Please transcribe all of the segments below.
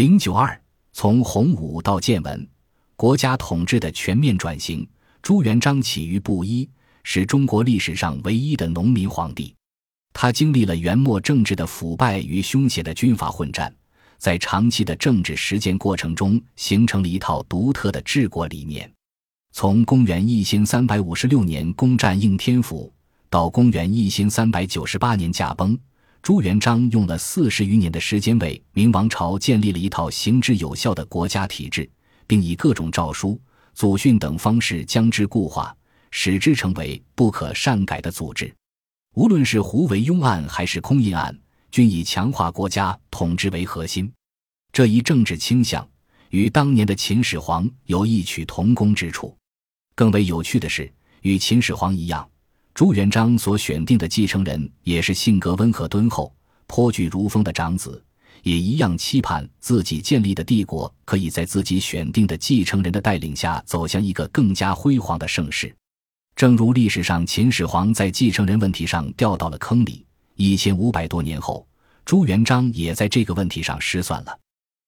零九二，从洪武到建文，国家统治的全面转型。朱元璋起于布衣，是中国历史上唯一的农民皇帝。他经历了元末政治的腐败与凶险的军阀混战，在长期的政治实践过程中，形成了一套独特的治国理念。从公元一千三百五十六年攻占应天府，到公元一千三百九十八年驾崩。朱元璋用了四十余年的时间，为明王朝建立了一套行之有效的国家体制，并以各种诏书、祖训等方式将之固化，使之成为不可擅改的组织。无论是胡惟庸案还是空印案，均以强化国家统治为核心。这一政治倾向与当年的秦始皇有异曲同工之处。更为有趣的是，与秦始皇一样。朱元璋所选定的继承人也是性格温和敦厚、颇具儒风的长子，也一样期盼自己建立的帝国可以在自己选定的继承人的带领下走向一个更加辉煌的盛世。正如历史上秦始皇在继承人问题上掉到了坑里，一千五百多年后，朱元璋也在这个问题上失算了。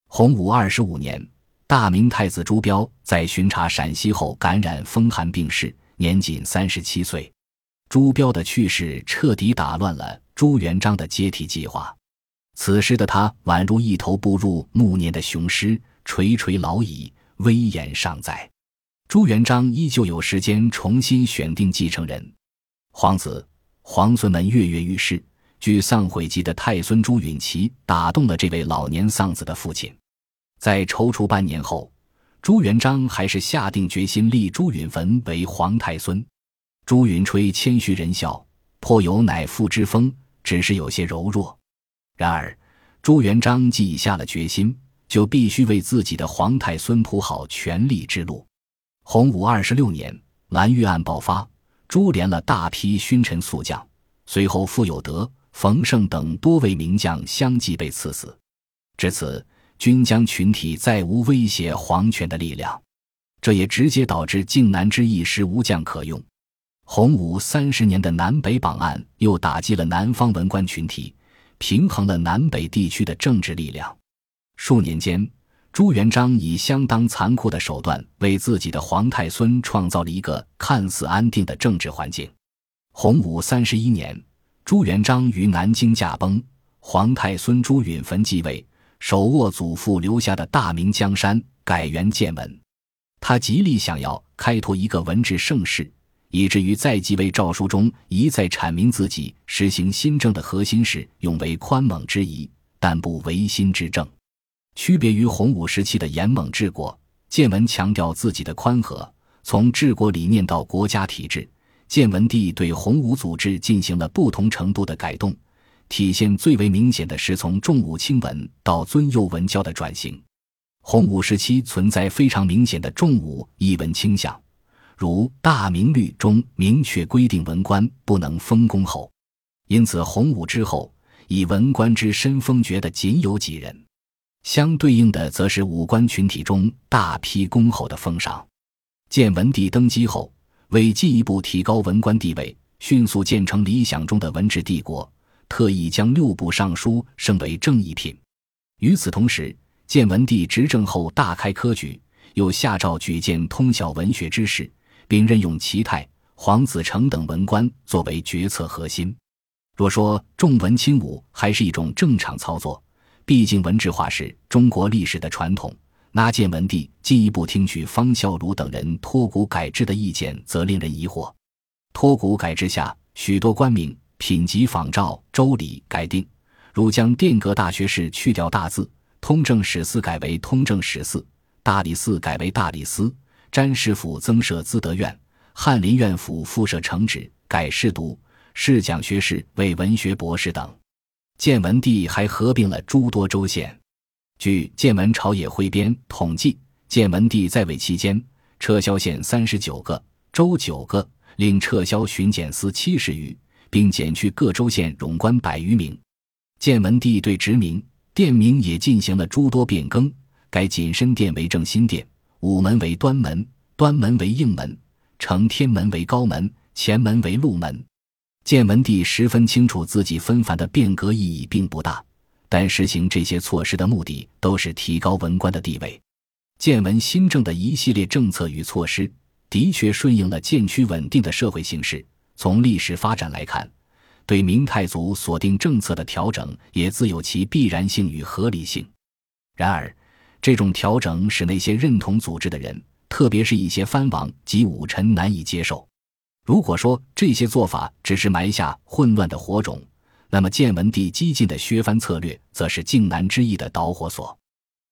洪武二十五年，大明太子朱标在巡查陕西后感染风寒病逝，年仅三十七岁。朱标的去世彻底打乱了朱元璋的接替计划。此时的他宛如一头步入暮年的雄狮，垂垂老矣，威严尚在。朱元璋依旧有时间重新选定继承人。皇子、皇孙们跃跃欲试。据丧悔记的太孙朱允琪打动了这位老年丧子的父亲。在踌躇半年后，朱元璋还是下定决心立朱允炆为皇太孙。朱云吹谦虚仁孝，颇有乃父之风，只是有些柔弱。然而，朱元璋既已下了决心，就必须为自己的皇太孙铺好权力之路。洪武二十六年，蓝玉案爆发，株连了大批勋臣宿将，随后傅有德、冯胜等多位名将相继被赐死。至此，军将群体再无威胁皇权的力量，这也直接导致靖难之役时无将可用。洪武三十年的南北榜案又打击了南方文官群体，平衡了南北地区的政治力量。数年间，朱元璋以相当残酷的手段为自己的皇太孙创造了一个看似安定的政治环境。洪武三十一年，朱元璋于南京驾崩，皇太孙朱允炆继位，手握祖父留下的大明江山，改元建文。他极力想要开拓一个文治盛世。以至于在继位诏书中一再阐明自己实行新政的核心是永为宽猛之仪，但不违心之政。区别于洪武时期的严猛治国，建文强调自己的宽和。从治国理念到国家体制，建文帝对洪武组织进行了不同程度的改动。体现最为明显的是从重武轻文到尊幼文教的转型。洪武时期存在非常明显的重武抑文倾向。如《大明律》中明确规定，文官不能封公侯，因此洪武之后，以文官之身封爵的仅有几人。相对应的，则是武官群体中大批公侯的封赏。建文帝登基后，为进一步提高文官地位，迅速建成理想中的文治帝国，特意将六部尚书升为正一品。与此同时，建文帝执政后大开科举，又下诏举荐通晓文学之士。并任用齐泰、黄子成等文官作为决策核心。若说重文轻武还是一种正常操作，毕竟文治化是中国历史的传统。那建文帝进一步听取方孝孺等人托古改制的意见，则令人疑惑。托古改制下，许多官名品级仿照《周礼》改定，如将殿阁大学士去掉大字，通政史司改为通政史司，大理寺改为大理司。詹事府增设资德院，翰林院府复设承旨，改侍读，试讲学士为文学博士等。建文帝还合并了诸多州县。据《建文朝野汇编》统计，建文帝在位期间，撤销县三十九个，州九个，另撤销巡检司七十余，并减去各州县冗官百余名。建文帝对职名、殿名也进行了诸多变更，改谨慎殿为正心殿。午门为端门，端门为应门，承天门为高门，前门为路门。建文帝十分清楚自己纷繁的变革意义并不大，但实行这些措施的目的都是提高文官的地位。建文新政的一系列政策与措施，的确顺应了渐趋稳定的社会形势。从历史发展来看，对明太祖所定政策的调整也自有其必然性与合理性。然而，这种调整使那些认同组织的人，特别是一些藩王及武臣难以接受。如果说这些做法只是埋下混乱的火种，那么建文帝激进的削藩策略，则是靖难之役的导火索。